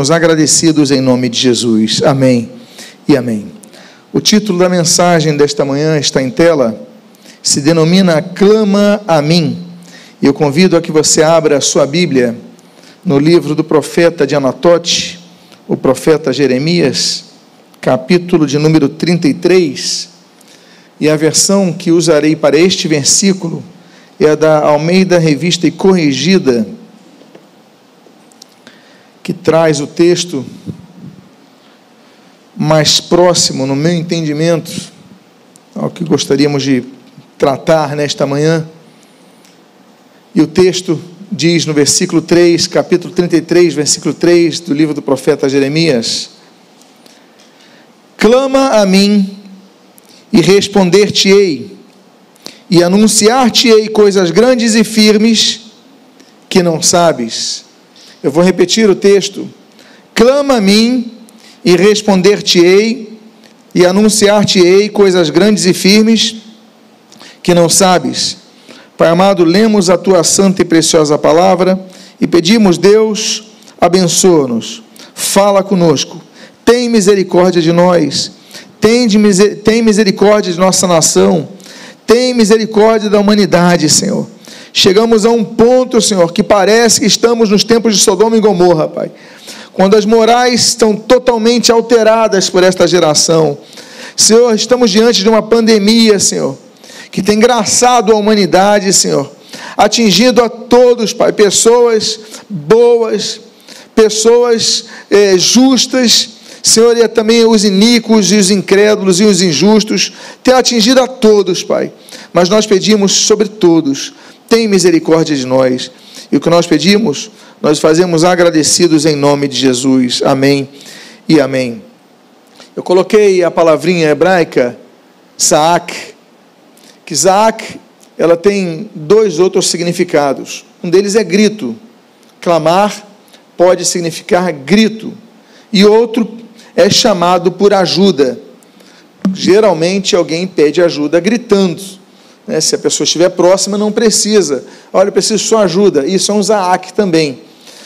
somos agradecidos em nome de Jesus. Amém e amém. O título da mensagem desta manhã está em tela, se denomina Clama a mim. E eu convido a que você abra a sua Bíblia no livro do profeta de Anatote, o profeta Jeremias, capítulo de número 33. E a versão que usarei para este versículo é a da Almeida Revista e Corrigida, que traz o texto mais próximo, no meu entendimento, ao que gostaríamos de tratar nesta manhã. E o texto diz no versículo 3, capítulo 33, versículo 3 do livro do profeta Jeremias: Clama a mim e responder-te-ei e anunciar-te-ei coisas grandes e firmes que não sabes. Eu vou repetir o texto. Clama a mim e responder-te-ei e anunciar-te-ei coisas grandes e firmes que não sabes. Pai amado, lemos a tua santa e preciosa palavra e pedimos, Deus, abençoa-nos, fala conosco, tem misericórdia de nós, tem misericórdia de nossa nação tem misericórdia da humanidade, Senhor. Chegamos a um ponto, Senhor, que parece que estamos nos tempos de Sodoma e Gomorra, Pai. Quando as morais estão totalmente alteradas por esta geração. Senhor, estamos diante de uma pandemia, Senhor, que tem graçado a humanidade, Senhor, atingindo a todos, Pai, pessoas boas, pessoas eh, justas, Senhor, e também os iníquos e os incrédulos e os injustos, tem atingido a todos, Pai. Mas nós pedimos sobre todos, tem misericórdia de nós. E o que nós pedimos, nós fazemos agradecidos em nome de Jesus. Amém e amém. Eu coloquei a palavrinha hebraica, Saak, que Saak, ela tem dois outros significados. Um deles é grito. Clamar pode significar grito. E outro é chamado por ajuda. Geralmente alguém pede ajuda gritando. Né? Se a pessoa estiver próxima, não precisa. Olha, eu preciso de sua ajuda. Isso é um Zaak também.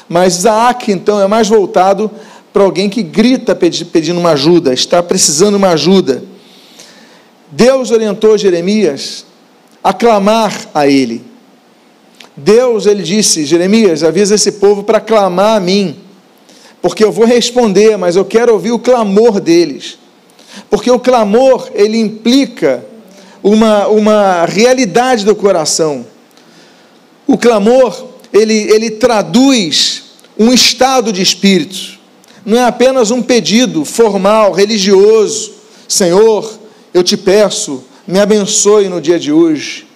Mas Zaak, então, é mais voltado para alguém que grita pedindo uma ajuda, está precisando de uma ajuda. Deus orientou Jeremias a clamar a ele. Deus, ele disse, Jeremias, avisa esse povo para clamar a mim porque eu vou responder, mas eu quero ouvir o clamor deles. Porque o clamor, ele implica uma, uma realidade do coração. O clamor, ele, ele traduz um estado de espírito. Não é apenas um pedido formal, religioso. Senhor, eu te peço, me abençoe no dia de hoje.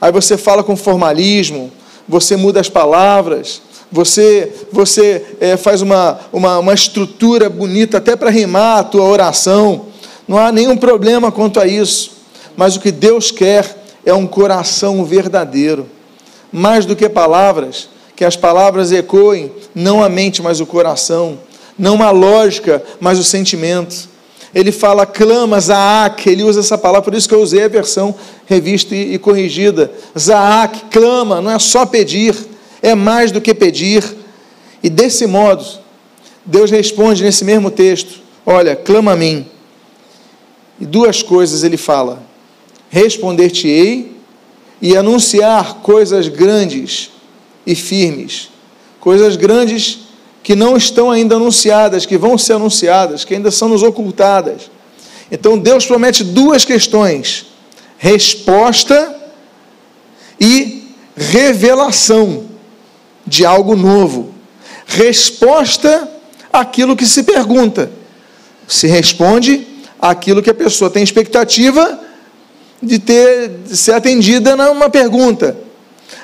Aí você fala com formalismo, você muda as palavras, você, você é, faz uma, uma, uma estrutura bonita até para rimar a tua oração. Não há nenhum problema quanto a isso. Mas o que Deus quer é um coração verdadeiro. Mais do que palavras, que as palavras ecoem não a mente, mas o coração. Não a lógica, mas o sentimento. Ele fala clama, Zaak, ele usa essa palavra, por isso que eu usei a versão revista e, corrigida. Zaak, clama, não é só pedir é mais do que pedir. E desse modo, Deus responde nesse mesmo texto: Olha, clama a mim. E duas coisas ele fala: Responder-te-ei e anunciar coisas grandes e firmes. Coisas grandes que não estão ainda anunciadas, que vão ser anunciadas, que ainda são nos ocultadas. Então Deus promete duas questões: resposta e revelação de algo novo. Resposta àquilo que se pergunta. Se responde àquilo que a pessoa tem expectativa de ter de ser atendida numa pergunta.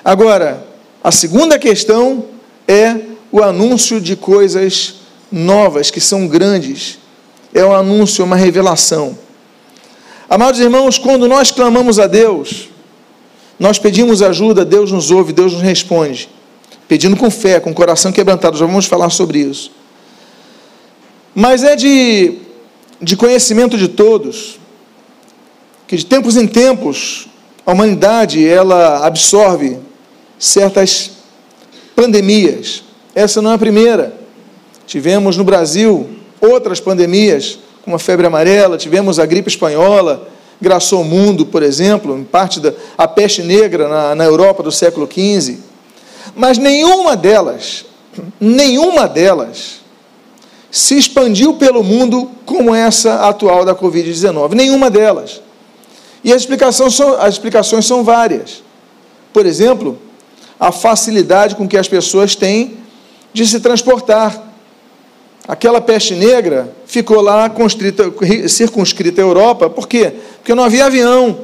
Agora, a segunda questão é o anúncio de coisas novas que são grandes. É um anúncio, uma revelação. Amados irmãos, quando nós clamamos a Deus, nós pedimos ajuda, Deus nos ouve, Deus nos responde pedindo com fé, com coração quebrantado, já vamos falar sobre isso. Mas é de, de conhecimento de todos que de tempos em tempos a humanidade ela absorve certas pandemias. Essa não é a primeira. tivemos no Brasil outras pandemias, como a febre amarela, tivemos a gripe espanhola, graçou o mundo, por exemplo, em parte da a peste negra na, na Europa do século XV. Mas nenhuma delas, nenhuma delas se expandiu pelo mundo como essa atual da Covid-19. Nenhuma delas. E as explicações, são, as explicações são várias. Por exemplo, a facilidade com que as pessoas têm de se transportar. Aquela peste negra ficou lá circunscrita à Europa, por quê? Porque não havia avião.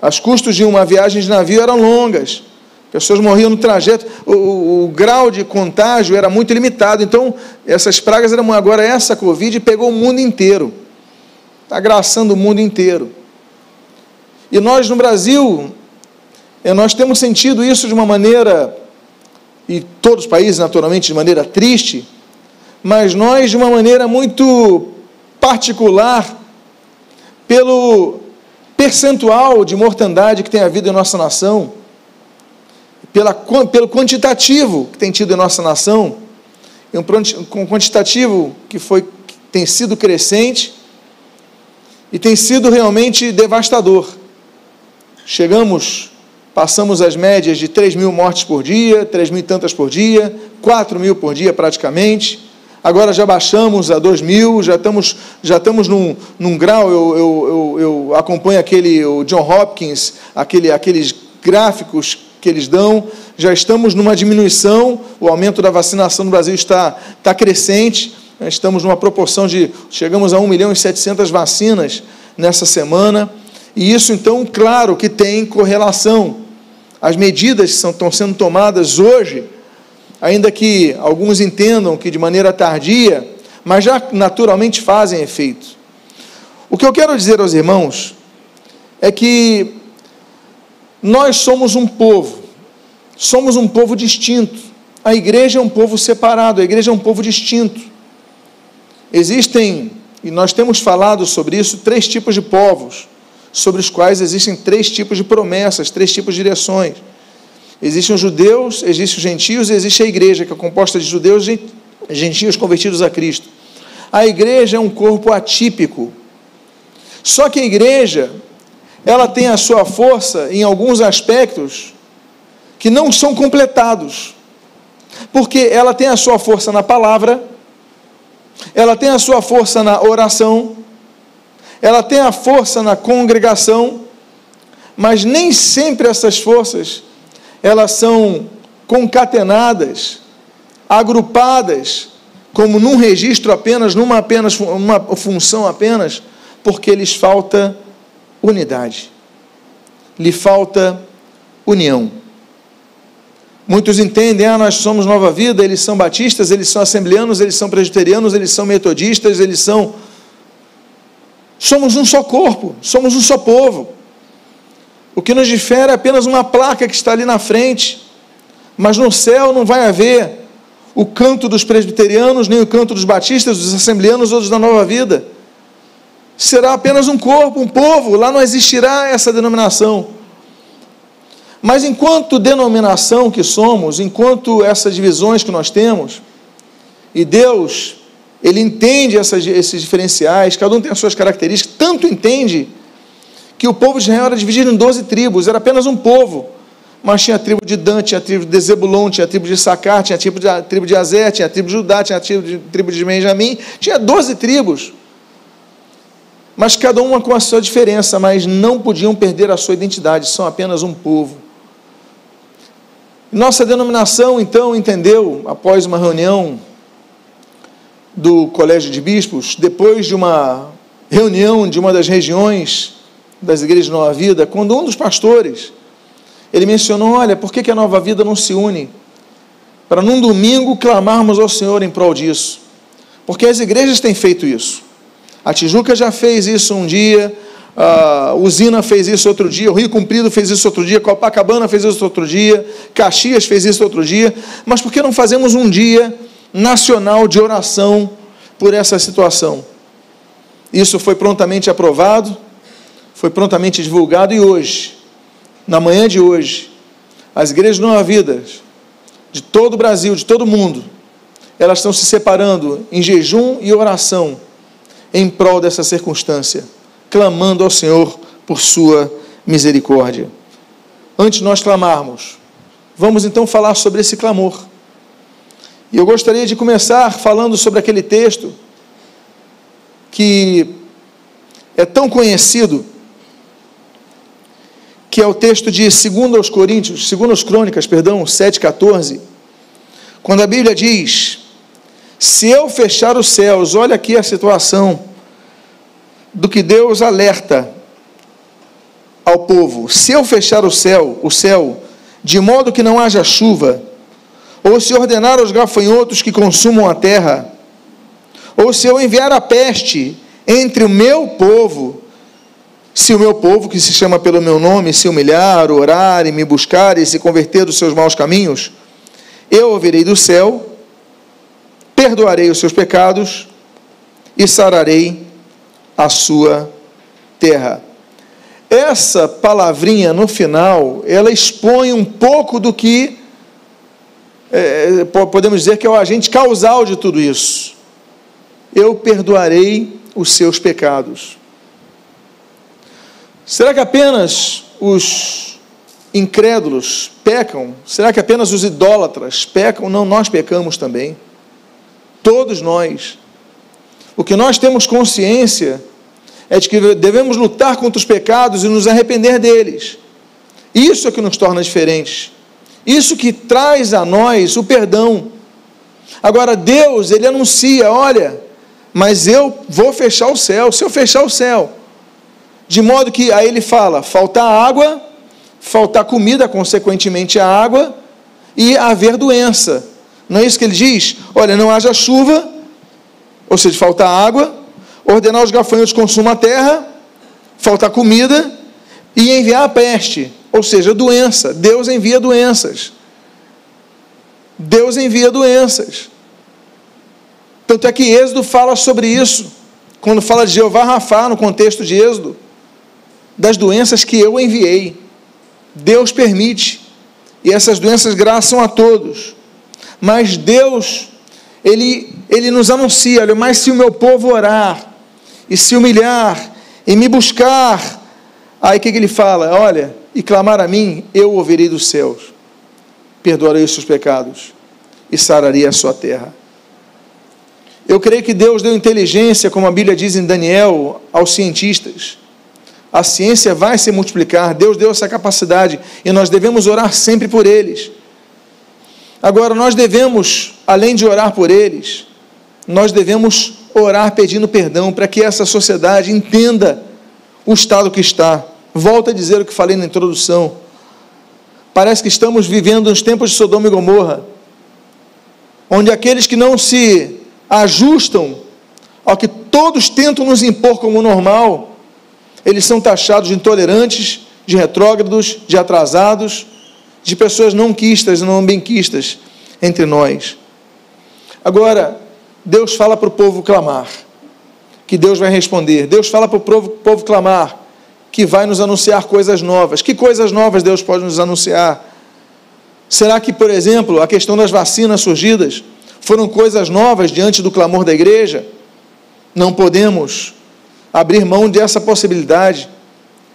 Os custos de uma viagem de navio eram longas. Pessoas morriam no trajeto, o, o, o, grau de contágio era muito limitado. Então, essas pragas eram. Agora, essa Covid pegou o mundo inteiro. Está agraçando o mundo inteiro. E nós, no Brasil, eh, nós temos sentido isso de uma maneira, e todos os países, naturalmente, de maneira triste, mas nós, de uma maneira muito particular, pelo percentual de mortandade que tem havido em nossa nação pela, pelo quantitativo que tem tido em nossa nação, um quantitativo que, foi, que tem sido crescente e tem sido realmente devastador. Chegamos, passamos as médias de 3 mil mortes por dia, 3 mil e tantas por dia, 4 mil por dia praticamente. Agora já baixamos a 2 mil, já estamos, já estamos num, num grau. Eu, eu, eu, eu acompanho aquele o John Hopkins, aquele, aqueles gráficos que eles dão. Já estamos numa diminuição, o aumento da vacinação no Brasil está, está crescente. Estamos numa proporção de. Chegamos a 1 milhão e 700 vacinas nessa semana. E isso, então, claro que tem correlação. As medidas que estão sendo tomadas hoje, ainda que alguns entendam que de maneira tardia, mas já naturalmente fazem efeito. O que eu quero dizer aos irmãos é que nós somos um povo, somos um povo distinto. A igreja é um povo separado, a igreja é um povo distinto. Existem, e nós temos falado sobre isso, três tipos de povos, sobre os quais existem três tipos de promessas, três tipos de direções. Existem os judeus, existem os gentios e existe a igreja, que é composta de judeus e gentios convertidos a Cristo. A igreja é um corpo atípico. Só que a igreja, ela tem a sua força em alguns aspectos que não são completados. Porque ela tem a sua força na palavra, ela tem a sua força na oração, ela tem a força na congregação, mas nem sempre essas forças elas são concatenadas, agrupadas como num registro apenas, numa apenas uma função apenas, porque lhes falta unidade. Lhe falta união. Muitos entendem, ah, nós somos nova vida, eles são batistas, eles são assembleanos, eles são presbiterianos, eles são metodistas, eles são. Somos um só corpo, somos um só povo. O que nos difere é apenas uma placa que está ali na frente, mas no céu não vai haver o canto dos presbiterianos, nem o canto dos batistas, dos assembleanos ou dos da nova vida será apenas um corpo, um povo, lá não existirá essa denominação. Mas enquanto denominação que somos, enquanto essas divisões que nós temos, e Deus, Ele entende essas, esses diferenciais, cada um tem as suas características, tanto entende que o povo de Israel era dividido em 12 tribos, era apenas um povo, mas tinha a tribo de Dan, tinha a tribo de Zebulon, tinha a tribo de Sacar, tinha a tribo de, a tribo de Azer, tinha a tribo de Judá, tinha a tribo de, a tribo de Benjamim, tinha 12 tribos mas cada uma com a sua diferença, mas não podiam perder a sua identidade, são apenas um povo. Nossa denominação, então, entendeu, após uma reunião do Colégio de Bispos, depois de uma reunião de uma das regiões das igrejas de Nova Vida, quando um dos pastores, ele mencionou, olha, por que a Nova Vida não se une? Para num domingo clamarmos ao Senhor em prol disso. Porque as igrejas têm feito isso. A Tijuca já fez isso um dia, a Usina fez isso outro dia, o Rio Comprido fez isso outro dia, Copacabana fez isso outro dia, Caxias fez isso outro dia, mas por que não fazemos um dia nacional de oração por essa situação? Isso foi prontamente aprovado, foi prontamente divulgado e hoje, na manhã de hoje, as igrejas não vida de todo o Brasil, de todo o mundo, elas estão se separando em jejum e oração em prol dessa circunstância, clamando ao Senhor por sua misericórdia. Antes de nós clamarmos, vamos então falar sobre esse clamor. E eu gostaria de começar falando sobre aquele texto que é tão conhecido, que é o texto de 2 aos Coríntios, 2 aos Crônicas, perdão, 7,14, quando a Bíblia diz: Se eu fechar os céus, olha aqui a situação do que Deus alerta ao povo: se eu fechar o céu, o céu, de modo que não haja chuva, ou se ordenar aos gafanhotos que consumam a terra, ou se eu enviar a peste entre o meu povo, se o meu povo, que se chama pelo meu nome, se humilhar, orar e me buscar e se converter dos seus maus caminhos, eu ouvirei do céu, perdoarei os seus pecados e sararei a sua terra. Essa palavrinha no final, ela expõe um pouco do que é, podemos dizer que é o agente causal de tudo isso. Eu perdoarei os seus pecados. Será que apenas os incrédulos pecam? Será que apenas os idólatras pecam? Não, nós pecamos também. Todos nós. O que nós temos consciência é de que devemos lutar contra os pecados e nos arrepender deles. Isso é que nos torna diferentes. Isso que traz a nós o perdão. Agora, Deus, Ele anuncia: olha, mas eu vou fechar o céu. Se eu fechar o céu, de modo que aí ele fala: faltar água, faltar comida, consequentemente a água, e haver doença. Não é isso que ele diz? Olha, não haja chuva, ou seja, faltar água, ordenar os gafanhotos consumam a terra, faltar comida e enviar a peste, ou seja, doença. Deus envia doenças. Deus envia doenças. Tanto é que Êxodo fala sobre isso, quando fala de Jeová Rafá, no contexto de Êxodo das doenças que eu enviei. Deus permite. E essas doenças graçam a todos. Mas Deus, Ele, Ele nos anuncia: olha, mas se o meu povo orar, e se humilhar, e me buscar, aí o que, que Ele fala? Olha, e clamar a mim, eu ouvirei dos céus, perdoarei os seus pecados, e sararei a sua terra. Eu creio que Deus deu inteligência, como a Bíblia diz em Daniel, aos cientistas a ciência vai se multiplicar, Deus deu essa capacidade e nós devemos orar sempre por eles. Agora, nós devemos, além de orar por eles, nós devemos orar pedindo perdão para que essa sociedade entenda o estado que está. Volto a dizer o que falei na introdução. Parece que estamos vivendo nos tempos de Sodoma e Gomorra, onde aqueles que não se ajustam ao que todos tentam nos impor como normal, eles são taxados de intolerantes, de retrógrados, de atrasados, de pessoas não quistas e não benquistas entre nós. Agora, Deus fala para o povo clamar, que Deus vai responder. Deus fala para o povo, povo clamar, que vai nos anunciar coisas novas. Que coisas novas Deus pode nos anunciar? Será que, por exemplo, a questão das vacinas surgidas foram coisas novas diante do clamor da igreja? Não podemos abrir mão dessa possibilidade.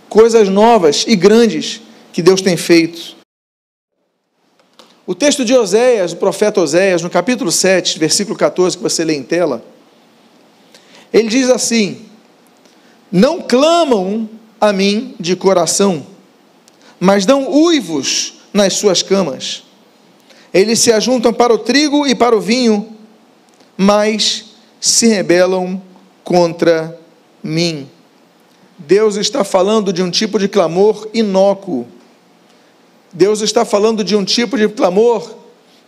Coisas novas e grandes que Deus tem feito. O texto de Oséias, o profeta Oséias, no capítulo 7, versículo 14, que você lê em tela, ele diz assim: Não clamam a mim de coração, mas dão uivos nas suas camas. Eles se ajuntam para o trigo e para o vinho, mas se rebelam contra mim. Deus está falando de um tipo de clamor inócuo. Deus está falando de um tipo de clamor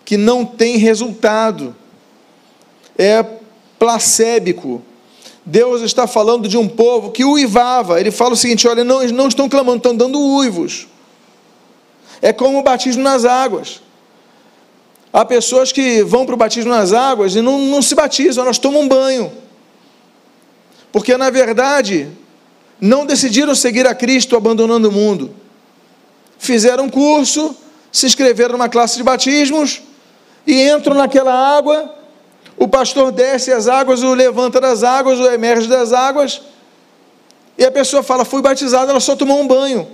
que não tem resultado. É placébico. Deus está falando de um povo que uivava. Ele fala o seguinte: olha, não, não estão clamando, estão dando uivos. É como o batismo nas águas. Há pessoas que vão para o batismo nas águas e não, não se batizam, elas tomam banho porque na verdade não decidiram seguir a Cristo abandonando o mundo. Fizeram um curso, se inscreveram numa classe de batismos e entram naquela água O pastor desce as águas, o levanta das águas, o emerge das águas, e a pessoa fala: Fui batizado, ela só tomou um banho.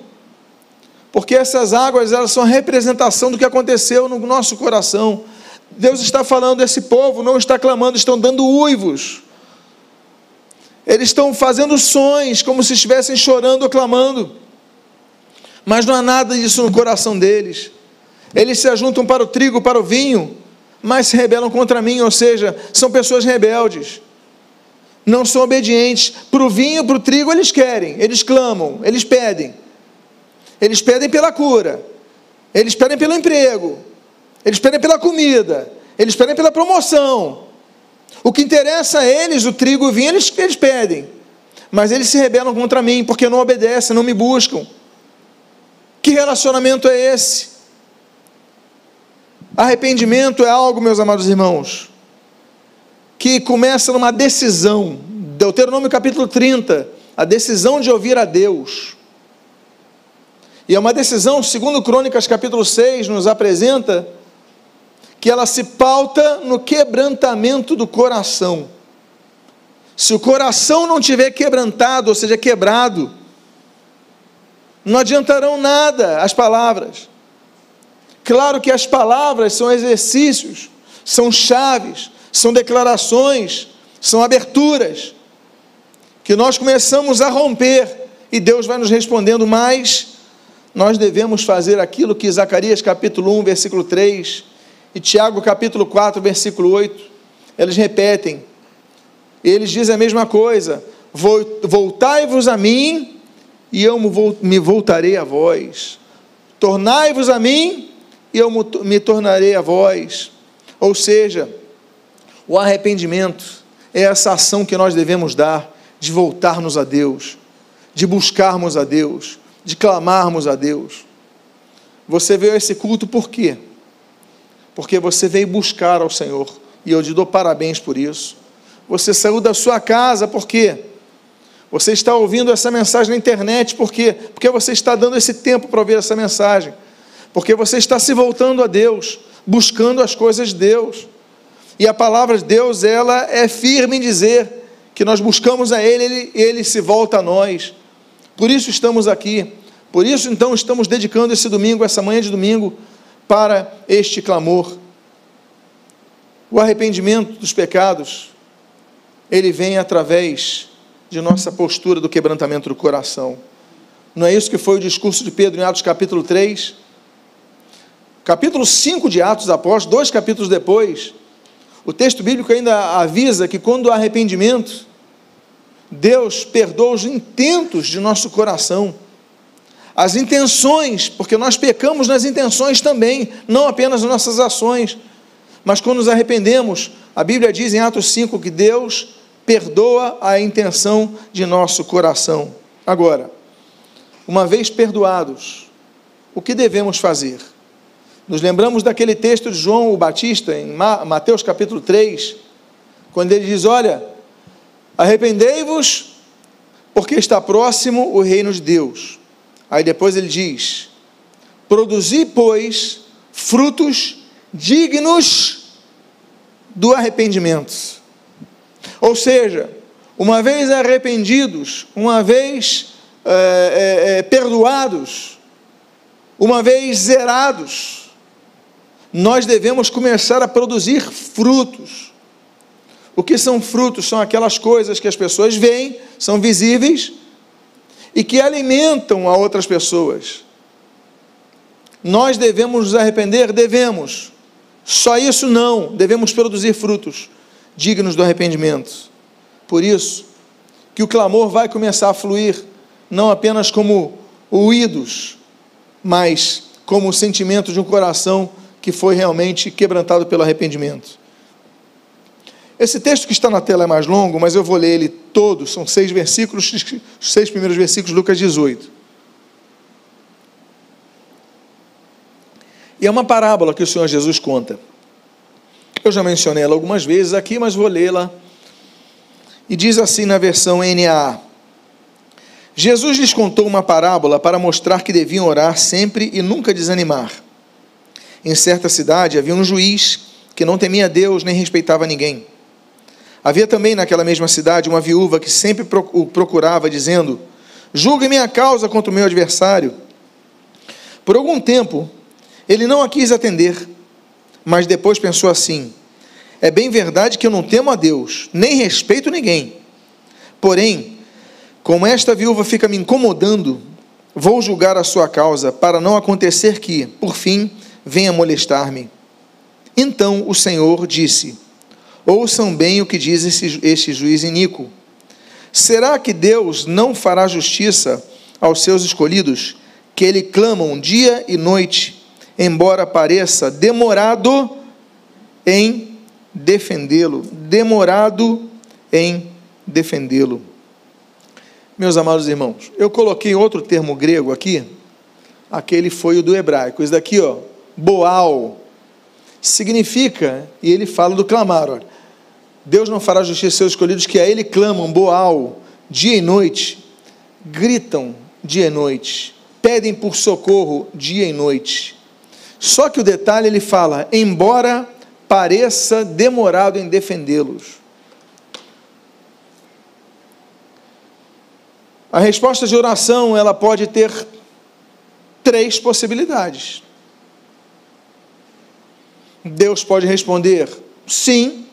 Porque essas águas, elas são a representação do que aconteceu no nosso coração. Deus está falando, esse povo não está clamando, estão dando uivos. Eles estão fazendo sons, como se estivessem chorando ou clamando. Mas não há nada disso no coração deles. Eles se ajuntam para o trigo, para o vinho, mas se rebelam contra mim, ou seja, são pessoas rebeldes. Não são obedientes. Para o vinho, para o trigo, eles querem, eles clamam, eles pedem. Eles pedem pela cura, eles pedem pelo emprego, eles pedem pela comida, eles pedem pela promoção. O que interessa a eles, o trigo e o vinho, eles, eles pedem. Mas eles se rebelam contra mim, porque não obedecem, não me buscam. Que relacionamento é esse? Arrependimento é algo, meus amados irmãos, que começa numa decisão. Deuteronômio capítulo 30, a decisão de ouvir a Deus. E é uma decisão, segundo Crônicas capítulo 6, nos apresenta que ela se pauta no quebrantamento do coração. Se o coração não tiver quebrantado, ou seja, quebrado, não adiantarão nada as palavras. Claro que as palavras são exercícios, são chaves, são declarações, são aberturas, que nós começamos a romper e Deus vai nos respondendo, mas nós devemos fazer aquilo que Zacarias capítulo 1, versículo 3 e Tiago capítulo 4, versículo 8, eles repetem, eles dizem a mesma coisa: voltai-vos a mim e eu me voltarei a vós, tornai-vos a mim e eu me tornarei a vós. Ou seja, o arrependimento é essa ação que nós devemos dar de voltarmos a Deus, de buscarmos a Deus, de clamarmos a Deus. Você veio a esse culto por quê? Porque você veio buscar ao Senhor, e eu te dou parabéns por isso. Você saiu da sua casa por quê? Você está ouvindo essa mensagem na internet por quê? Porque você está dando esse tempo para ouvir essa mensagem porque você está se voltando a Deus, buscando as coisas de Deus. E a palavra de Deus, ela é firme em dizer que nós buscamos a Ele, Ele, Ele se volta a nós. Por isso estamos aqui. Por isso, então, estamos dedicando esse domingo, essa manhã de domingo, para este clamor. O arrependimento dos pecados, ele vem através de nossa postura do quebrantamento do coração. Não é isso que foi o discurso de Pedro em Atos capítulo 3? Capítulo 5 de Atos Apóstolos, dois capítulos depois, o texto bíblico ainda avisa que quando há arrependimento, Deus perdoa os intentos de nosso coração, as intenções, porque nós pecamos nas intenções também, não apenas nas nossas ações, mas quando nos arrependemos, a Bíblia diz em Atos 5 que Deus perdoa a intenção de nosso coração. Agora, uma vez perdoados, o que devemos fazer? Nos lembramos daquele texto de João o Batista, em Mateus capítulo 3, quando ele diz: Olha, arrependei-vos, porque está próximo o reino de Deus. Aí depois ele diz: Produzi, pois, frutos dignos do arrependimento. Ou seja, uma vez arrependidos, uma vez é, é, perdoados, uma vez zerados, nós devemos começar a produzir frutos. O que são frutos? São aquelas coisas que as pessoas veem, são visíveis e que alimentam a outras pessoas. Nós devemos nos arrepender? Devemos. Só isso não, devemos produzir frutos dignos do arrependimento. Por isso, que o clamor vai começar a fluir, não apenas como ruídos, mas como o sentimento de um coração que foi realmente quebrantado pelo arrependimento. Esse texto que está na tela é mais longo, mas eu vou ler ele todo, são seis versículos, os seis primeiros versículos, Lucas 18. E é uma parábola que o Senhor Jesus conta. Eu já mencionei ela algumas vezes aqui, mas vou lê-la. E diz assim na versão NAA: Jesus lhes contou uma parábola para mostrar que deviam orar sempre e nunca desanimar. Em certa cidade havia um juiz que não temia Deus nem respeitava ninguém. Havia também naquela mesma cidade uma viúva que sempre o procurava, dizendo: Julgue minha causa contra o meu adversário. Por algum tempo, ele não a quis atender, mas depois pensou assim: É bem verdade que eu não temo a Deus, nem respeito ninguém. Porém, como esta viúva fica me incomodando, vou julgar a sua causa, para não acontecer que, por fim, venha molestar-me. Então o Senhor disse: Ouçam bem o que diz este, este juiz iníquo. Será que Deus não fará justiça aos seus escolhidos, que ele clamam dia e noite, embora pareça demorado em defendê-lo? Demorado em defendê-lo. Meus amados irmãos, eu coloquei outro termo grego aqui, aquele foi o do hebraico. Esse daqui, ó, boal, significa, e ele fala do clamar, olha, Deus não fará justiça aos seus escolhidos que a Ele clamam, boal, dia e noite, gritam dia e noite, pedem por socorro dia e noite. Só que o detalhe ele fala, embora pareça demorado em defendê-los. A resposta de oração, ela pode ter três possibilidades. Deus pode responder sim,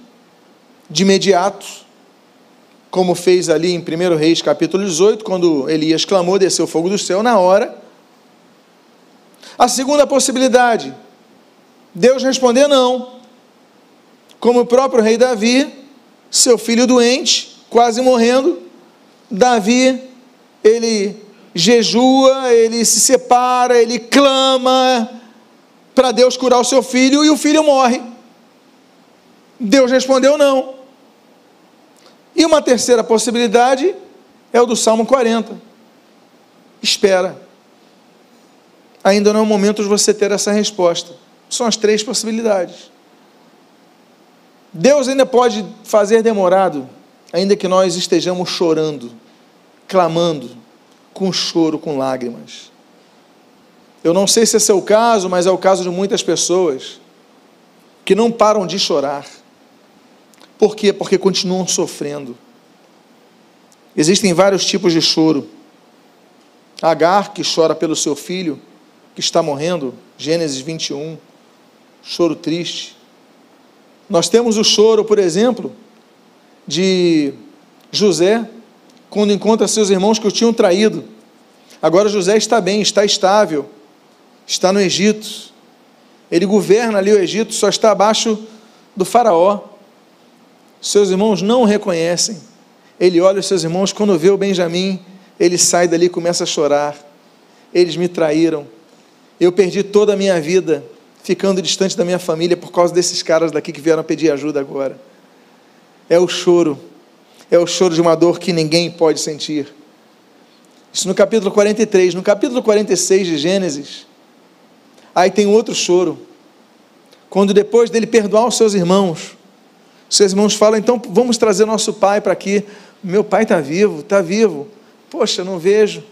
de imediato, como fez ali em 1 Reis capítulo 18, quando Elias clamou, desceu o fogo do céu na hora. A segunda possibilidade, Deus responder não. Como o próprio rei Davi, seu filho doente, quase morrendo, Davi, ele jejua, ele se separa, ele clama para Deus curar o seu filho e o filho morre. Deus respondeu não. E uma terceira possibilidade é o do Salmo 40. Espera. Ainda não é o momento de você ter essa resposta. São as três possibilidades. Deus ainda pode fazer demorado, ainda que nós estejamos chorando, clamando, com choro, com lágrimas. Eu não sei se esse é o caso, mas é o caso de muitas pessoas que não param de chorar por quê? Porque continuam sofrendo. Existem vários tipos de choro. Agar, que chora pelo seu filho, que está morrendo, Gênesis 21, choro triste. Nós temos o choro, por exemplo, de José, quando encontra seus irmãos que o tinham traído. Agora José está bem, está estável, está no Egito. Ele governa ali o Egito, só está abaixo do Faraó seus irmãos não o reconhecem. Ele olha os seus irmãos, quando vê o Benjamim, ele sai dali e começa a chorar. Eles me traíram. Eu perdi toda a minha vida ficando distante da minha família por causa desses caras daqui que vieram pedir ajuda agora. É o choro. É o choro de uma dor que ninguém pode sentir. Isso no capítulo 43. No capítulo 46 de Gênesis, aí tem outro choro. Quando depois dele perdoar os seus irmãos, seus irmãos falam, então vamos trazer nosso pai para aqui. Meu pai está vivo, está vivo. Poxa, não vejo.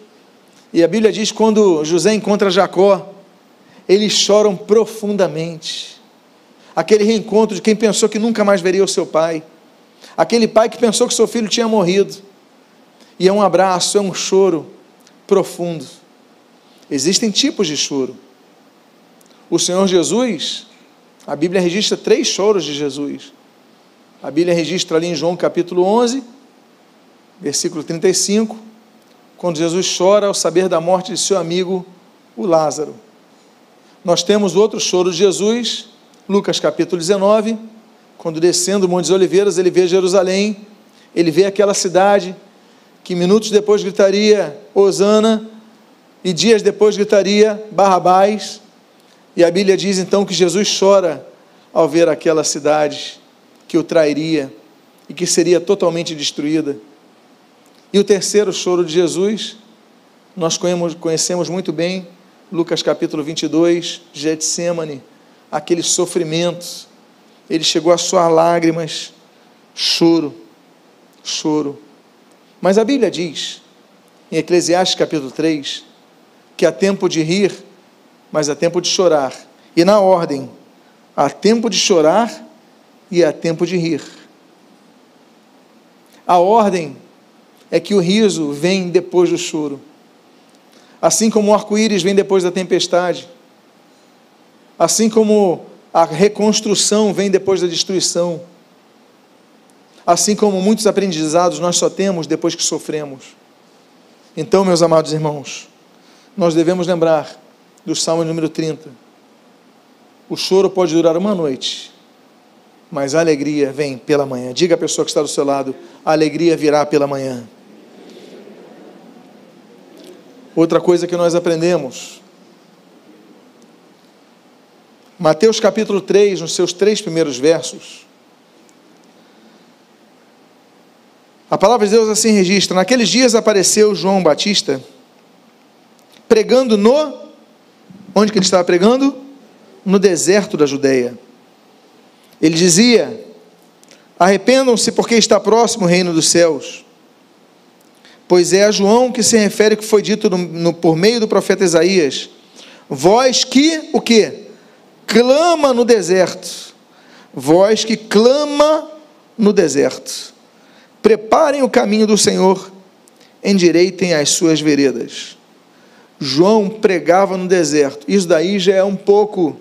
E a Bíblia diz: quando José encontra Jacó, eles choram profundamente. Aquele reencontro de quem pensou que nunca mais veria o seu pai. Aquele pai que pensou que seu filho tinha morrido. E é um abraço, é um choro profundo. Existem tipos de choro. O Senhor Jesus, a Bíblia registra três choros de Jesus. A Bíblia registra ali em João capítulo 11, versículo 35, quando Jesus chora ao saber da morte de seu amigo, o Lázaro. Nós temos outro choro de Jesus, Lucas capítulo 19, quando descendo o Monte das Oliveiras, ele vê Jerusalém, ele vê aquela cidade que minutos depois gritaria Hosana e dias depois gritaria Barrabás. E a Bíblia diz então que Jesus chora ao ver aquela cidade que o trairia e que seria totalmente destruída. E o terceiro choro de Jesus, nós conhecemos muito bem, Lucas capítulo 22, Getsemane, aquele sofrimento, ele chegou a suar lágrimas, choro, choro. Mas a Bíblia diz, em Eclesiastes capítulo 3, que há tempo de rir, mas há tempo de chorar. E na ordem, há tempo de chorar e há tempo de rir. A ordem é que o riso vem depois do choro. Assim como o arco-íris vem depois da tempestade. Assim como a reconstrução vem depois da destruição. Assim como muitos aprendizados nós só temos depois que sofremos. Então, meus amados irmãos, nós devemos lembrar do Salmo número 30. O choro pode durar uma noite, mas a alegria vem pela manhã. Diga à pessoa que está do seu lado: a alegria virá pela manhã. Outra coisa que nós aprendemos Mateus capítulo 3, nos seus três primeiros versos, a palavra de Deus assim registra: Naqueles dias apareceu João Batista, pregando no. Onde que ele estava pregando? No deserto da Judéia. Ele dizia: Arrependam-se, porque está próximo o reino dos céus. Pois é a João que se refere que foi dito no, no, por meio do profeta Isaías: Vós que o que? clama no deserto, voz que clama no deserto. Preparem o caminho do Senhor, endireitem as suas veredas. João pregava no deserto. Isso daí já é um pouco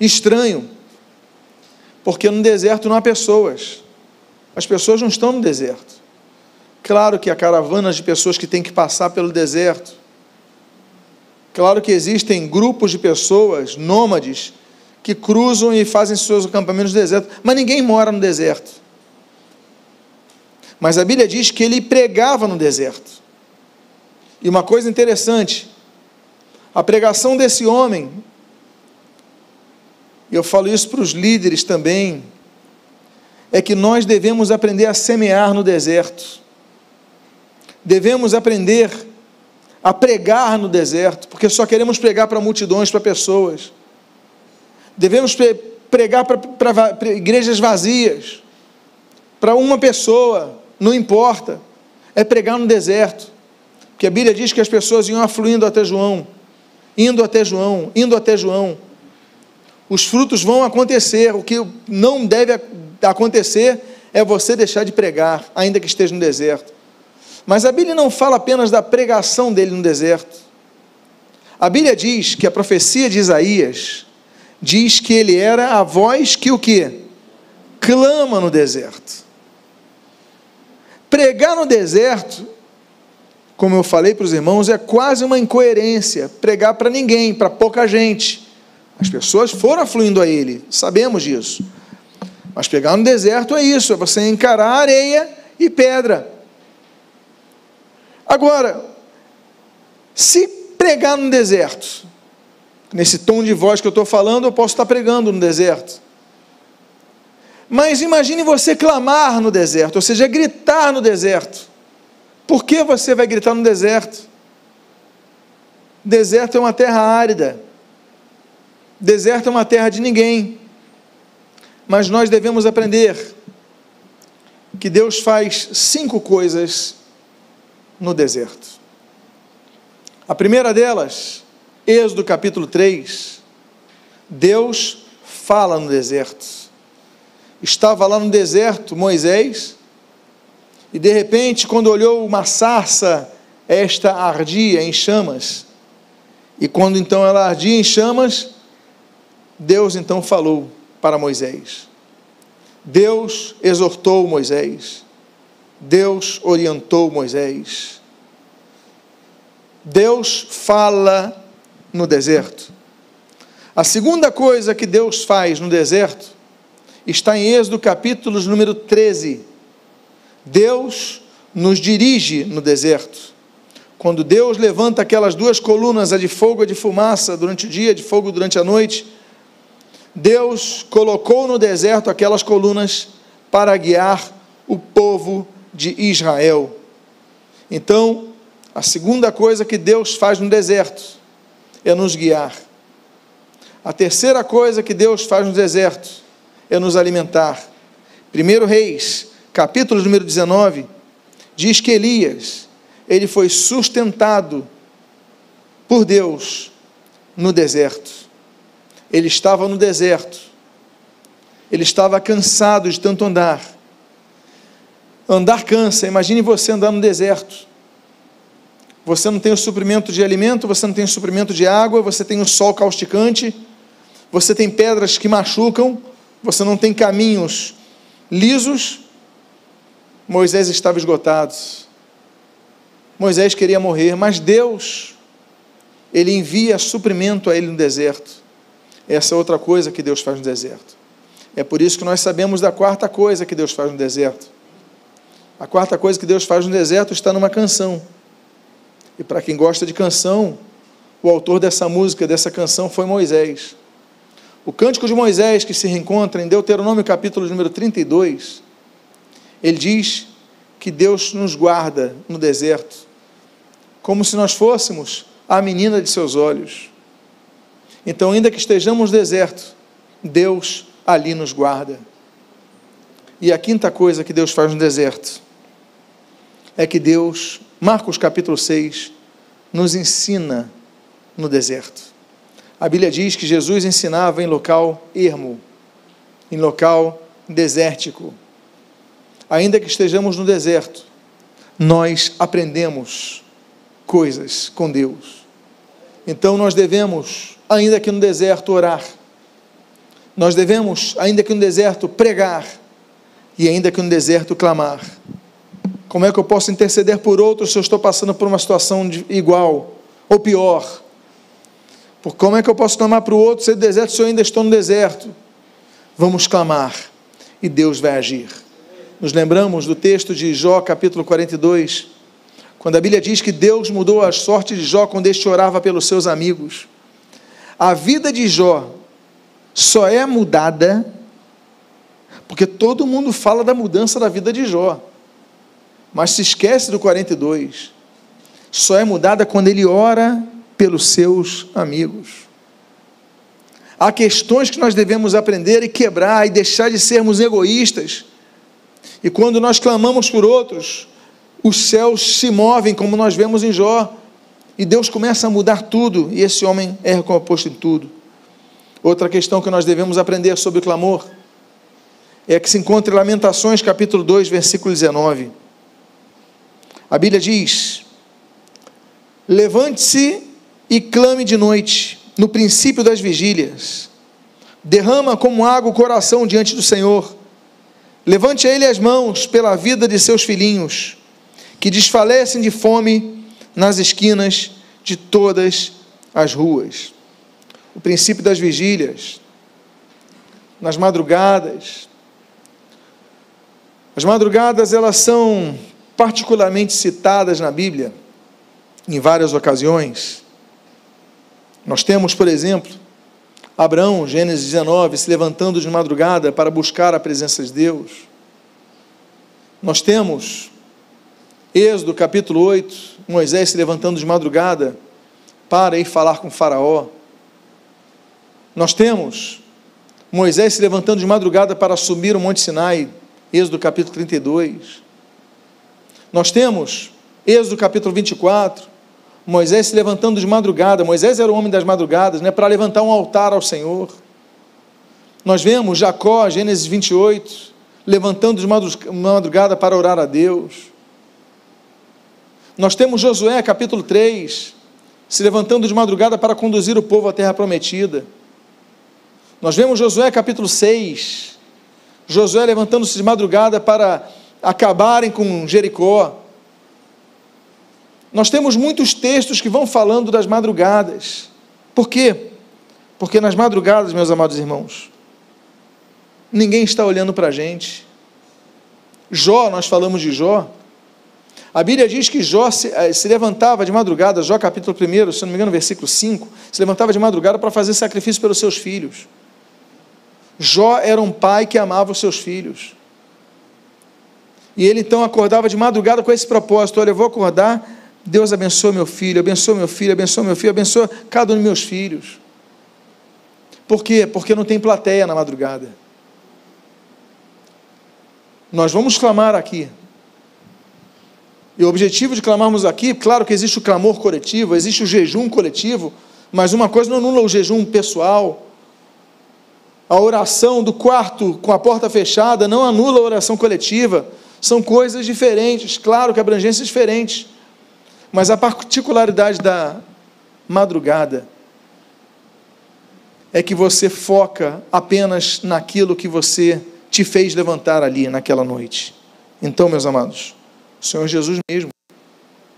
estranho, porque no deserto não há pessoas. As pessoas não estão no deserto. Claro que há caravanas de pessoas que têm que passar pelo deserto Claro que existem grupos de pessoas, nômades, que cruzam e fazem seus acampamentos no deserto, mas ninguém mora no deserto. Mas a Bíblia diz que ele pregava no deserto. E uma coisa interessante, a pregação desse homem, e eu falo isso para os líderes também, é que nós devemos aprender a semear no deserto. Devemos aprender a pregar no deserto, porque só queremos pregar para multidões, para pessoas. Devemos pregar para igrejas vazias, para uma pessoa, não importa. É pregar no deserto. Porque a Bíblia diz que as pessoas iam afluindo até João, indo até João, indo até João. Os frutos vão acontecer. O que não deve acontecer é você deixar de pregar, ainda que esteja no deserto. Mas a Bíblia não fala apenas da pregação dele no deserto. A Bíblia diz que a profecia de Isaías diz que ele era a voz que o que? Clama no deserto. Pregar no deserto, como eu falei para os irmãos, é quase uma incoerência. Pregar para ninguém, para pouca gente. As pessoas foram afluindo a ele, sabemos disso. Mas pregar no deserto é isso, é você encarar areia e pedra. Agora, se pregar no deserto, nesse tom de voz que eu estou falando, eu posso estar pregando no deserto. Mas imagine você clamar no deserto, ou seja, gritar no deserto. Por que você vai gritar no deserto? Deserto é uma terra árida. Deserto é uma terra de ninguém. Mas nós devemos aprender que Deus faz cinco coisas no deserto. A primeira delas, Êxodo capítulo 3, Deus fala no deserto. Estava lá no deserto Moisés, e de repente, quando olhou uma sarça, esta ardia em chamas. E quando então ela ardia em chamas, Deus então falou para Moisés. Deus exortou Moisés. Deus orientou Moisés. Deus fala no deserto. A segunda coisa que Deus faz no deserto está em Êxodo capítulo número 13. Deus nos dirige no deserto. Quando Deus levanta aquelas duas colunas, a de fogo e a de fumaça, durante o dia, de fogo durante a noite, Deus colocou no deserto aquelas colunas para guiar o povo de Israel. Então, a segunda coisa que Deus faz no deserto é nos guiar. A terceira coisa que Deus faz no deserto é nos alimentar. Primeiro Reis, capítulo número 19, diz que Elias, ele foi sustentado por Deus no deserto. Ele estava no deserto. Ele estava cansado de tanto andar Andar cansa. Imagine você andar no deserto. Você não tem o suprimento de alimento, você não tem o suprimento de água, você tem o sol causticante, você tem pedras que machucam, você não tem caminhos lisos. Moisés estava esgotado. Moisés queria morrer, mas Deus, ele envia suprimento a ele no deserto. Essa é outra coisa que Deus faz no deserto. É por isso que nós sabemos da quarta coisa que Deus faz no deserto. A quarta coisa que Deus faz no deserto está numa canção. E para quem gosta de canção, o autor dessa música, dessa canção, foi Moisés. O cântico de Moisés, que se reencontra em Deuteronômio capítulo número 32, ele diz que Deus nos guarda no deserto, como se nós fôssemos a menina de seus olhos. Então, ainda que estejamos no deserto, Deus ali nos guarda. E a quinta coisa que Deus faz no deserto é que Deus Marcos capítulo 6 nos ensina no deserto. A Bíblia diz que Jesus ensinava em local ermo, em local desértico. Ainda que estejamos no deserto, nós aprendemos coisas com Deus. Então nós devemos, ainda que no deserto, orar. Nós devemos, ainda que no deserto, pregar. E ainda que no deserto, clamar. Como é que eu posso interceder por outros se eu estou passando por uma situação igual ou pior? Por como é que eu posso clamar para o outro se deserto se eu ainda estou no deserto? Vamos clamar e Deus vai agir. Nos lembramos do texto de Jó, capítulo 42, quando a Bíblia diz que Deus mudou a sorte de Jó quando este orava pelos seus amigos. A vida de Jó só é mudada porque todo mundo fala da mudança da vida de Jó mas se esquece do 42. Só é mudada quando ele ora pelos seus amigos. Há questões que nós devemos aprender e quebrar e deixar de sermos egoístas. E quando nós clamamos por outros, os céus se movem, como nós vemos em Jó, e Deus começa a mudar tudo, e esse homem é recomposto em tudo. Outra questão que nós devemos aprender sobre o clamor é que se encontra em Lamentações, capítulo 2, versículo 19. A Bíblia diz: Levante-se e clame de noite, no princípio das vigílias. Derrama como água o coração diante do Senhor. Levante a Ele as mãos pela vida de seus filhinhos, que desfalecem de fome nas esquinas de todas as ruas. O princípio das vigílias, nas madrugadas. As madrugadas, elas são particularmente citadas na Bíblia em várias ocasiões. Nós temos, por exemplo, Abraão, Gênesis 19, se levantando de madrugada para buscar a presença de Deus. Nós temos Êxodo capítulo 8, Moisés se levantando de madrugada para ir falar com Faraó. Nós temos Moisés se levantando de madrugada para subir o Monte Sinai, Êxodo capítulo 32. Nós temos Êxodo capítulo 24, Moisés se levantando de madrugada. Moisés era o homem das madrugadas, né, para levantar um altar ao Senhor. Nós vemos Jacó, Gênesis 28, levantando de madrugada para orar a Deus. Nós temos Josué, capítulo 3, se levantando de madrugada para conduzir o povo à terra prometida. Nós vemos Josué, capítulo 6, Josué levantando-se de madrugada para acabarem com Jericó. Nós temos muitos textos que vão falando das madrugadas. Por quê? Porque nas madrugadas, meus amados irmãos, ninguém está olhando para a gente. Jó, nós falamos de Jó. A Bíblia diz que Jó se, eh, se, levantava de madrugada, Jó capítulo 1, se não me engano, versículo 5, se levantava de madrugada para fazer sacrifício pelos seus filhos. Jó era um pai que amava os seus filhos. E ele então acordava de madrugada com esse propósito: olha, eu vou acordar, Deus abençoe meu filho, abençoe meu filho, abençoe meu filho, abençoe cada um dos meus filhos. Por quê? Porque não tem plateia na madrugada. Nós vamos clamar aqui. E o objetivo de clamarmos aqui, claro que existe o clamor coletivo, existe o jejum coletivo, mas uma coisa não anula o jejum pessoal. A oração do quarto com a porta fechada não anula a oração coletiva. São coisas diferentes, claro que abrangências diferentes, mas a particularidade da madrugada é que você foca apenas naquilo que você te fez levantar ali naquela noite. Então, meus amados, o Senhor Jesus mesmo,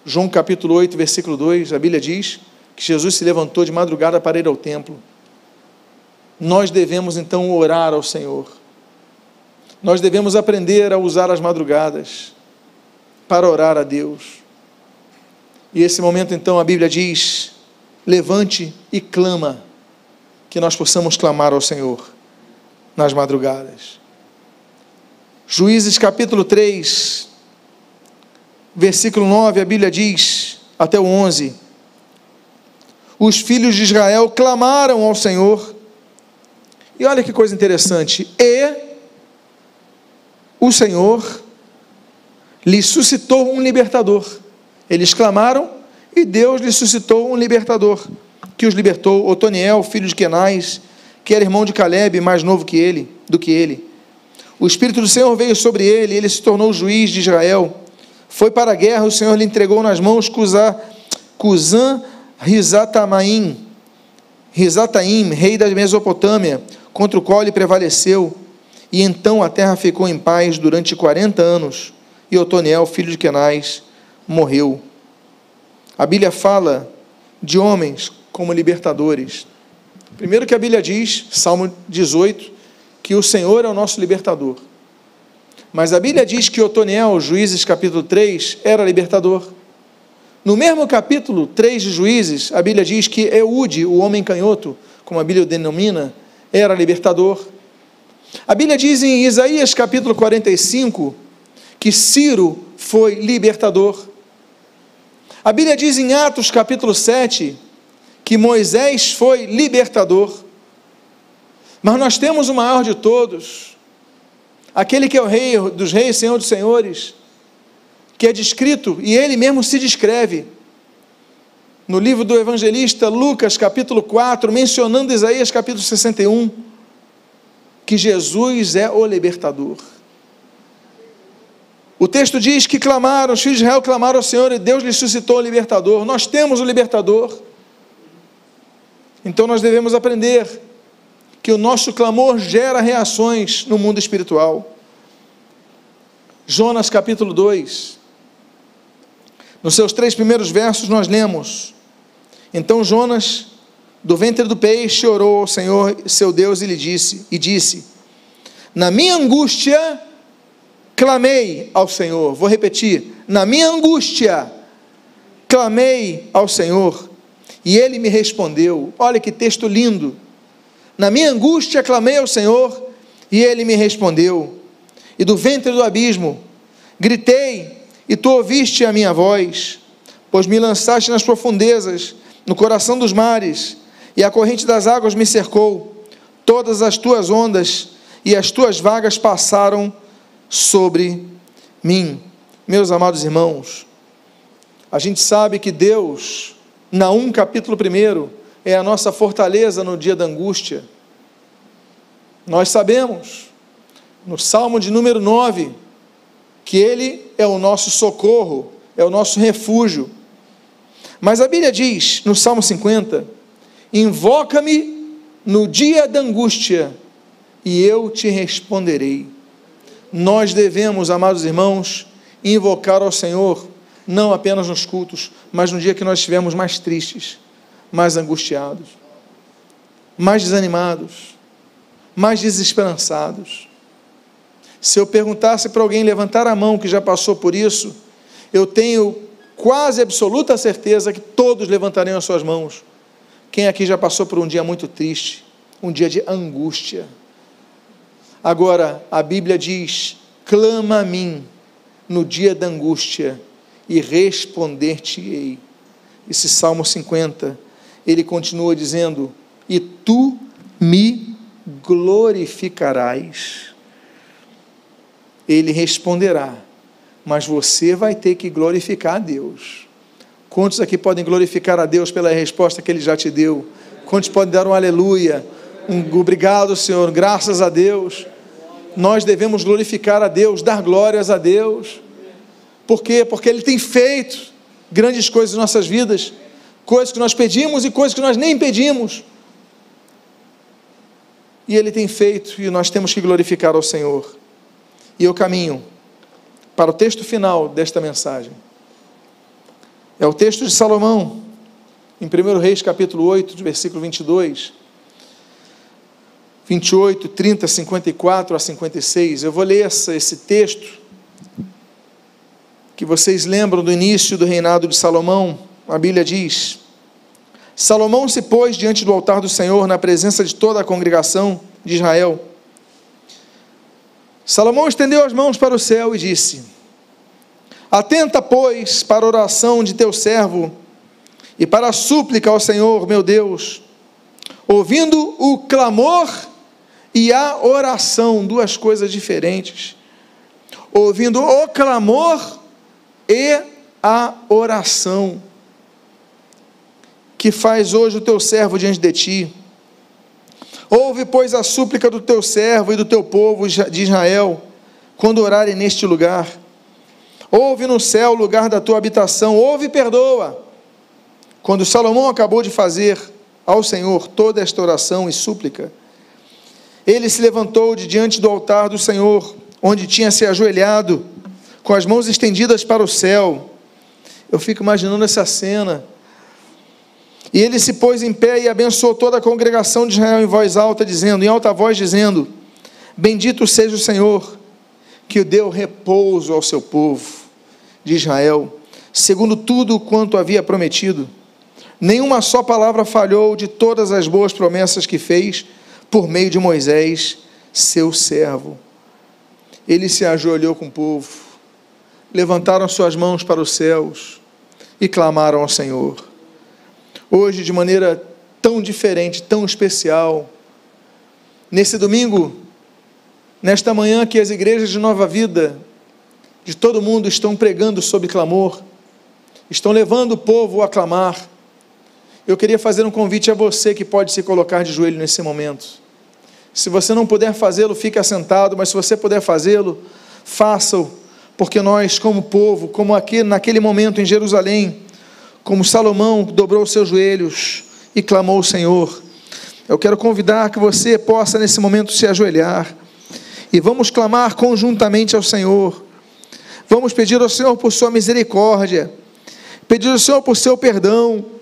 João capítulo 8, versículo 2, a Bíblia diz que Jesus se levantou de madrugada para ir ao templo. Nós devemos então orar ao Senhor. Nós devemos aprender a usar as madrugadas para orar a Deus. E esse momento então a Bíblia diz: levante e clama, que nós possamos clamar ao Senhor nas madrugadas. Juízes capítulo 3, versículo 9, a Bíblia diz, até o 11: Os filhos de Israel clamaram ao Senhor, e olha que coisa interessante, e o Senhor lhe suscitou um libertador. Eles clamaram e Deus lhe suscitou um libertador, que os libertou, Otoniel, filho de Kenais, que era irmão de Caleb, mais novo que ele, do que ele. O Espírito do Senhor veio sobre ele, e ele se tornou juiz de Israel. Foi para a guerra, o Senhor lhe entregou nas mãos Cusã Rizatamaim, Rizataim, rei da Mesopotâmia, contra o qual ele prevaleceu. E então a terra ficou em paz durante 40 anos, e Otoniel, filho de Kenais, morreu. A Bíblia fala de homens como libertadores. Primeiro que a Bíblia diz, Salmo 18, que o Senhor é o nosso libertador. Mas a Bíblia diz que Otoniel, Juízes capítulo 3, era libertador. No mesmo capítulo 3 de Juízes, a Bíblia diz que Eude, o homem canhoto, como a Bíblia o denomina, era libertador. A Bíblia diz em Isaías capítulo 45 que Ciro foi libertador. A Bíblia diz em Atos capítulo 7 que Moisés foi libertador. Mas nós temos o maior de todos, aquele que é o rei dos reis, senhor dos senhores, que é descrito e ele mesmo se descreve no livro do evangelista Lucas, capítulo 4, mencionando Isaías capítulo 61 que Jesus é o libertador. O texto diz que clamaram, os filhos de Israel clamaram ao Senhor e Deus lhes suscitou o libertador. Nós temos o libertador. Então nós devemos aprender que o nosso clamor gera reações no mundo espiritual. Jonas capítulo 2. Nos seus três primeiros versos nós lemos: Então Jonas do ventre do peixe orou ao Senhor, seu Deus, e lhe disse, e disse: Na minha angústia clamei ao Senhor. Vou repetir: Na minha angústia clamei ao Senhor, e ele me respondeu. Olha que texto lindo. Na minha angústia clamei ao Senhor, e ele me respondeu. E do ventre do abismo gritei, e tu ouviste a minha voz, pois me lançaste nas profundezas, no coração dos mares e a corrente das águas me cercou, todas as tuas ondas e as tuas vagas passaram sobre mim. Meus amados irmãos, a gente sabe que Deus, na 1 capítulo 1, é a nossa fortaleza no dia da angústia. Nós sabemos, no Salmo de número 9, que Ele é o nosso socorro, é o nosso refúgio. Mas a Bíblia diz, no Salmo 50, Invoca-me no dia da angústia e eu te responderei. Nós devemos, amados irmãos, invocar ao Senhor, não apenas nos cultos, mas no dia que nós estivermos mais tristes, mais angustiados, mais desanimados, mais desesperançados. Se eu perguntasse para alguém levantar a mão que já passou por isso, eu tenho quase absoluta certeza que todos levantariam as suas mãos quem aqui já passou por um dia muito triste, um dia de angústia? Agora, a Bíblia diz: clama a mim no dia da angústia e responder-te-ei. Esse Salmo 50, ele continua dizendo: E tu me glorificarás. Ele responderá, mas você vai ter que glorificar a Deus. Quantos aqui podem glorificar a Deus pela resposta que Ele já te deu? Quantos podem dar um aleluia? Obrigado, Senhor, graças a Deus. Nós devemos glorificar a Deus, dar glórias a Deus. Por quê? Porque Ele tem feito grandes coisas em nossas vidas, coisas que nós pedimos e coisas que nós nem pedimos. E Ele tem feito, e nós temos que glorificar ao Senhor. E eu caminho para o texto final desta mensagem. É o texto de Salomão, em 1 Reis, capítulo 8, versículo 22. 28, 30, 54 a 56. Eu vou ler essa, esse texto que vocês lembram do início do reinado de Salomão. A Bíblia diz: Salomão se pôs diante do altar do Senhor na presença de toda a congregação de Israel. Salomão estendeu as mãos para o céu e disse: Atenta, pois, para a oração de teu servo e para a súplica ao Senhor, meu Deus, ouvindo o clamor e a oração, duas coisas diferentes. Ouvindo o clamor e a oração que faz hoje o teu servo diante de ti. Ouve, pois, a súplica do teu servo e do teu povo de Israel, quando orarem neste lugar. Ouve no céu o lugar da tua habitação, ouve e perdoa. Quando Salomão acabou de fazer ao Senhor toda esta oração e súplica, ele se levantou de diante do altar do Senhor, onde tinha se ajoelhado, com as mãos estendidas para o céu. Eu fico imaginando essa cena e ele se pôs em pé e abençoou toda a congregação de Israel em voz alta, dizendo, em alta voz, dizendo: Bendito seja o Senhor, que deu repouso ao seu povo de Israel, segundo tudo quanto havia prometido. Nenhuma só palavra falhou de todas as boas promessas que fez por meio de Moisés, seu servo. Ele se ajoelhou com o povo, levantaram suas mãos para os céus e clamaram ao Senhor hoje de maneira tão diferente, tão especial. Nesse domingo, nesta manhã que as igrejas de Nova Vida, de todo mundo, estão pregando sobre clamor, estão levando o povo a clamar. Eu queria fazer um convite a você que pode se colocar de joelho nesse momento. Se você não puder fazê-lo, fique assentado, mas se você puder fazê-lo, faça-o, porque nós, como povo, como aqui naquele momento em Jerusalém, como Salomão dobrou seus joelhos e clamou ao Senhor. Eu quero convidar que você possa nesse momento se ajoelhar e vamos clamar conjuntamente ao Senhor. Vamos pedir ao Senhor por sua misericórdia, pedir ao Senhor por seu perdão.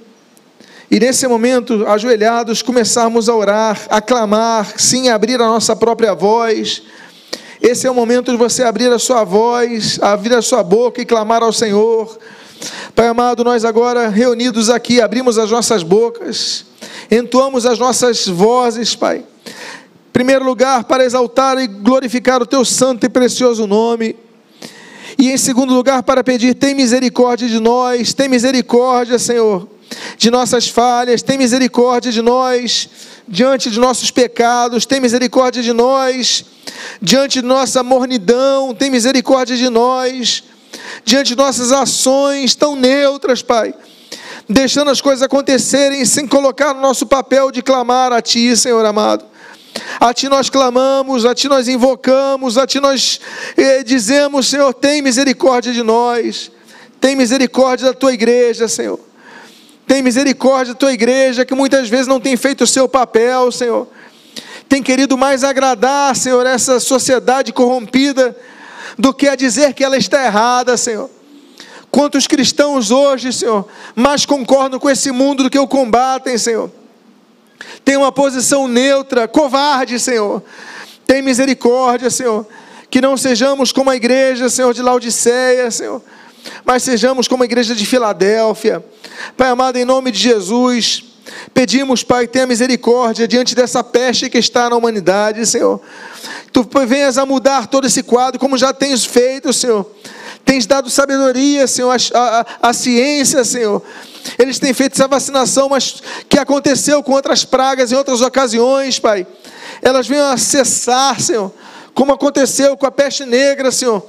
E nesse momento, ajoelhados, começarmos a orar, a clamar, sim, abrir a nossa própria voz. Esse é o momento de você abrir a sua voz, abrir a sua boca e clamar ao Senhor. Pai amado, nós agora reunidos aqui, abrimos as nossas bocas, entoamos as nossas vozes, Pai. Em primeiro lugar, para exaltar e glorificar o Teu santo e precioso nome. E em segundo lugar, para pedir: tem misericórdia de nós, tem misericórdia, Senhor, de nossas falhas, tem misericórdia de nós diante de nossos pecados, tem misericórdia de nós diante de nossa mornidão, tem misericórdia de nós diante de nossas ações tão neutras, Pai, deixando as coisas acontecerem sem colocar no nosso papel de clamar a Ti, Senhor amado. A Ti nós clamamos, a Ti nós invocamos, a Ti nós eh, dizemos, Senhor, tem misericórdia de nós, tem misericórdia da Tua igreja, Senhor. Tem misericórdia da Tua igreja que muitas vezes não tem feito o seu papel, Senhor. Tem querido mais agradar, Senhor, essa sociedade corrompida do que a dizer que ela está errada, Senhor. Quantos cristãos hoje, Senhor, mais concordam com esse mundo do que o combatem, Senhor. Tem uma posição neutra, covarde, Senhor. Tem misericórdia, Senhor. Que não sejamos como a igreja, Senhor, de Laodiceia, Senhor. Mas sejamos como a igreja de Filadélfia. Pai amado, em nome de Jesus, pedimos, Pai, tenha misericórdia diante dessa peste que está na humanidade, Senhor tu venhas a mudar todo esse quadro, como já tens feito, Senhor. Tens dado sabedoria, Senhor, a, ciência, Senhor. Eles têm feito essa vacinação, mas que aconteceu com outras pragas em outras ocasiões, Pai. Elas venham a cessar, Senhor, como aconteceu com a peste negra, Senhor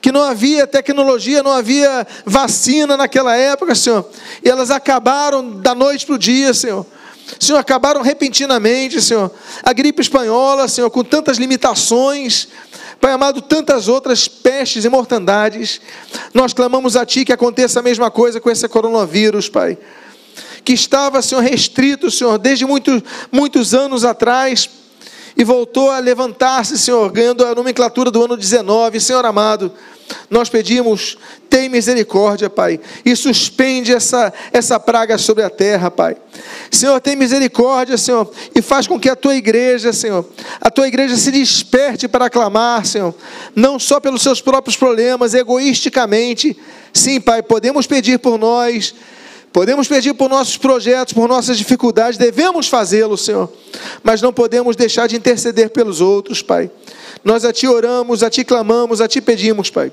que não havia tecnologia, não havia vacina naquela época, Senhor, e elas acabaram da noite para o dia, Senhor. Senhor, acabaram repentinamente, Senhor. A gripe espanhola, Senhor, com tantas limitações, Pai amado, tantas outras pestes e mortandades. Nós clamamos a Ti que aconteça a mesma coisa com esse coronavírus, Pai. Que estava, Senhor, restrito, Senhor, desde muitos, muitos anos atrás, e voltou a levantar-se, Senhor, ganhando a nomenclatura do ano 19. Senhor amado, nós pedimos, tem misericórdia, Pai, e suspende essa, essa praga sobre a terra, Pai. Senhor, tem misericórdia, Senhor, e faz com que a tua igreja, Senhor, a tua igreja se desperte para clamar, Senhor, não só pelos seus próprios problemas, egoisticamente. Sim, Pai, podemos pedir por nós, Podemos pedir por nossos projetos, por nossas dificuldades, devemos fazê-lo, Senhor, mas não podemos deixar de interceder pelos outros, Pai. Nós a Ti oramos, a Ti clamamos, a Ti pedimos, Pai.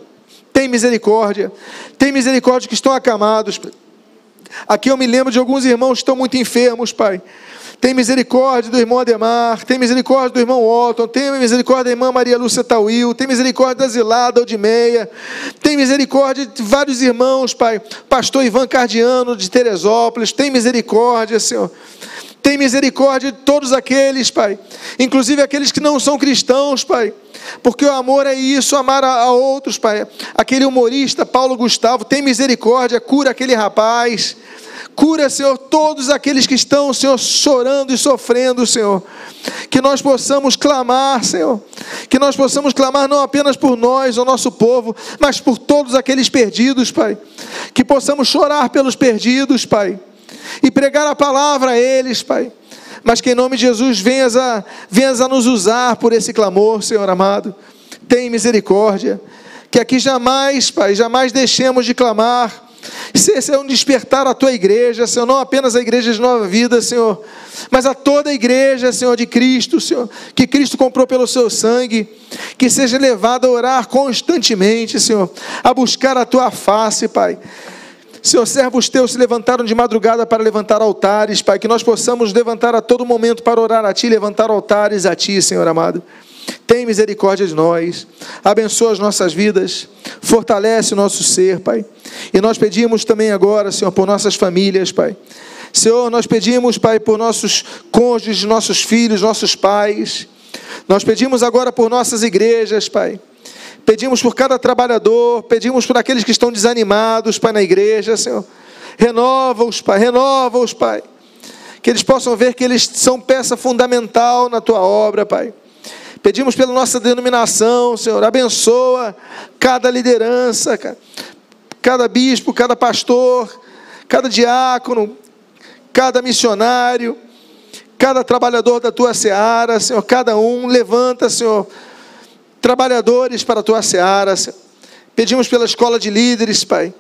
Tem misericórdia, tem misericórdia que estão acamados. Aqui eu me lembro de alguns irmãos que estão muito enfermos, Pai. Tem misericórdia do irmão Ademar, tem misericórdia do irmão Otton, tem misericórdia da irmã Maria Lúcia Tauil, tem misericórdia da Zilada Aldimeia, tem misericórdia de vários irmãos, Pai. Pastor Ivan Cardiano de Teresópolis, tem misericórdia, Senhor. Tem misericórdia de todos aqueles, Pai, inclusive aqueles que não são cristãos, Pai, porque o amor é isso, amar a outros, Pai. Aquele humorista, Paulo Gustavo, tem misericórdia, cura aquele rapaz, cura, Senhor, todos aqueles que estão, Senhor, chorando e sofrendo, Senhor. Que nós possamos clamar, Senhor, que nós possamos clamar não apenas por nós, o nosso povo, mas por todos aqueles perdidos, Pai. Que possamos chorar pelos perdidos, Pai e pregar a palavra a eles, Pai. Mas que em nome de Jesus venhas a, venhas a nos usar por esse clamor, Senhor amado. Tem misericórdia. Que aqui jamais, Pai, jamais deixemos de clamar. Se esse é um despertar a tua igreja, Senhor, não apenas a igreja de nova vida, Senhor, mas a toda a igreja, Senhor, de Cristo, Senhor, que Cristo comprou pelo seu sangue, que seja levado a orar constantemente, Senhor, a buscar a tua face, Pai Senhor, servos teus se levantaram de madrugada para levantar altares, Pai, que nós possamos levantar a todo momento para orar a Ti, levantar altares a Ti, Senhor amado. Tem misericórdia de nós, abençoa as nossas vidas, fortalece o nosso ser, Pai. E nós pedimos também agora, Senhor, por nossas famílias, Pai. Senhor, nós pedimos, Pai, por nossos cônjuges, nossos filhos, nossos pais. Nós pedimos agora por nossas igrejas, Pai pedimos por cada trabalhador, pedimos por aqueles que estão desanimados, Pai, na igreja, Senhor. Renova-os, Pai, renova-os, Pai. Que eles possam ver que eles são peça fundamental na tua obra, Pai. Pedimos pela nossa denominação, Senhor, abençoa cada liderança, cada bispo, cada pastor, cada diácono, cada missionário, cada trabalhador da tua seara, Senhor, cada um, levanta, Senhor trabalhadores para a tua seara. Pedimos pela escola de líderes, Pai,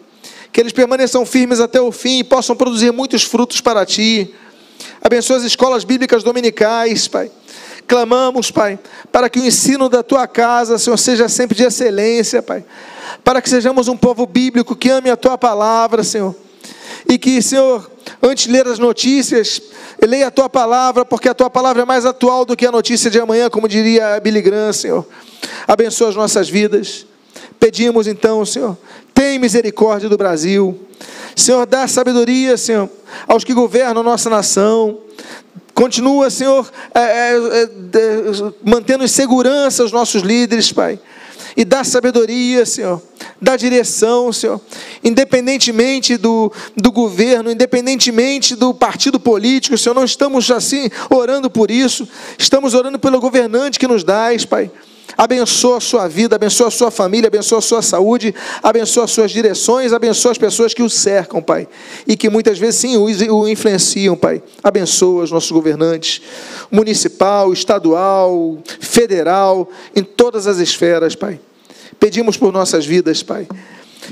que eles permaneçam firmes até o fim e possam produzir muitos frutos para ti. Abençoa as escolas bíblicas dominicais, Pai. Clamamos, Pai, para que o ensino da tua casa, Senhor, seja sempre de excelência, Pai. Para que sejamos um povo bíblico que ame a tua palavra, Senhor. E que, Senhor, antes de ler as notícias, leia a tua palavra, porque a tua palavra é mais atual do que a notícia de amanhã, como diria Billy Graham, Senhor abençoa as nossas vidas. Pedimos então, Senhor, tem misericórdia do Brasil. Senhor, dá sabedoria, Senhor, aos que governam nossa nação. Continua, Senhor, é, é, é, mantendo em segurança os nossos líderes, Pai. E dá sabedoria, Senhor. Dá direção, Senhor. Independentemente do, do governo, independentemente do partido político, Senhor, não estamos assim orando por isso. Estamos orando pelo governante que nos dás, Pai abençoa a sua vida, abençoa a sua família, abençoa a sua saúde, abençoa as suas direções, abençoa as pessoas que o cercam, Pai, e que muitas vezes sim o influenciam, Pai. Abençoa os nossos governantes, municipal, estadual, federal, em todas as esferas, Pai. Pedimos por nossas vidas, Pai.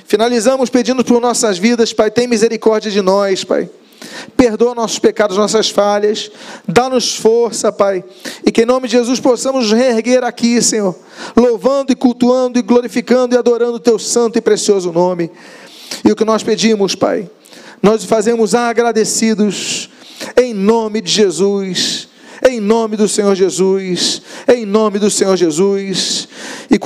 Finalizamos pedindo por nossas vidas, Pai. Tem misericórdia de nós, Pai. Perdoa nossos pecados, nossas falhas. Dá-nos força, Pai. E que em nome de Jesus possamos reerguer aqui, Senhor. Louvando e cultuando e glorificando e adorando o Teu santo e precioso nome. E o que nós pedimos, Pai, nós fazemos agradecidos. Em nome de Jesus. Em nome do Senhor Jesus. Em nome do Senhor Jesus. E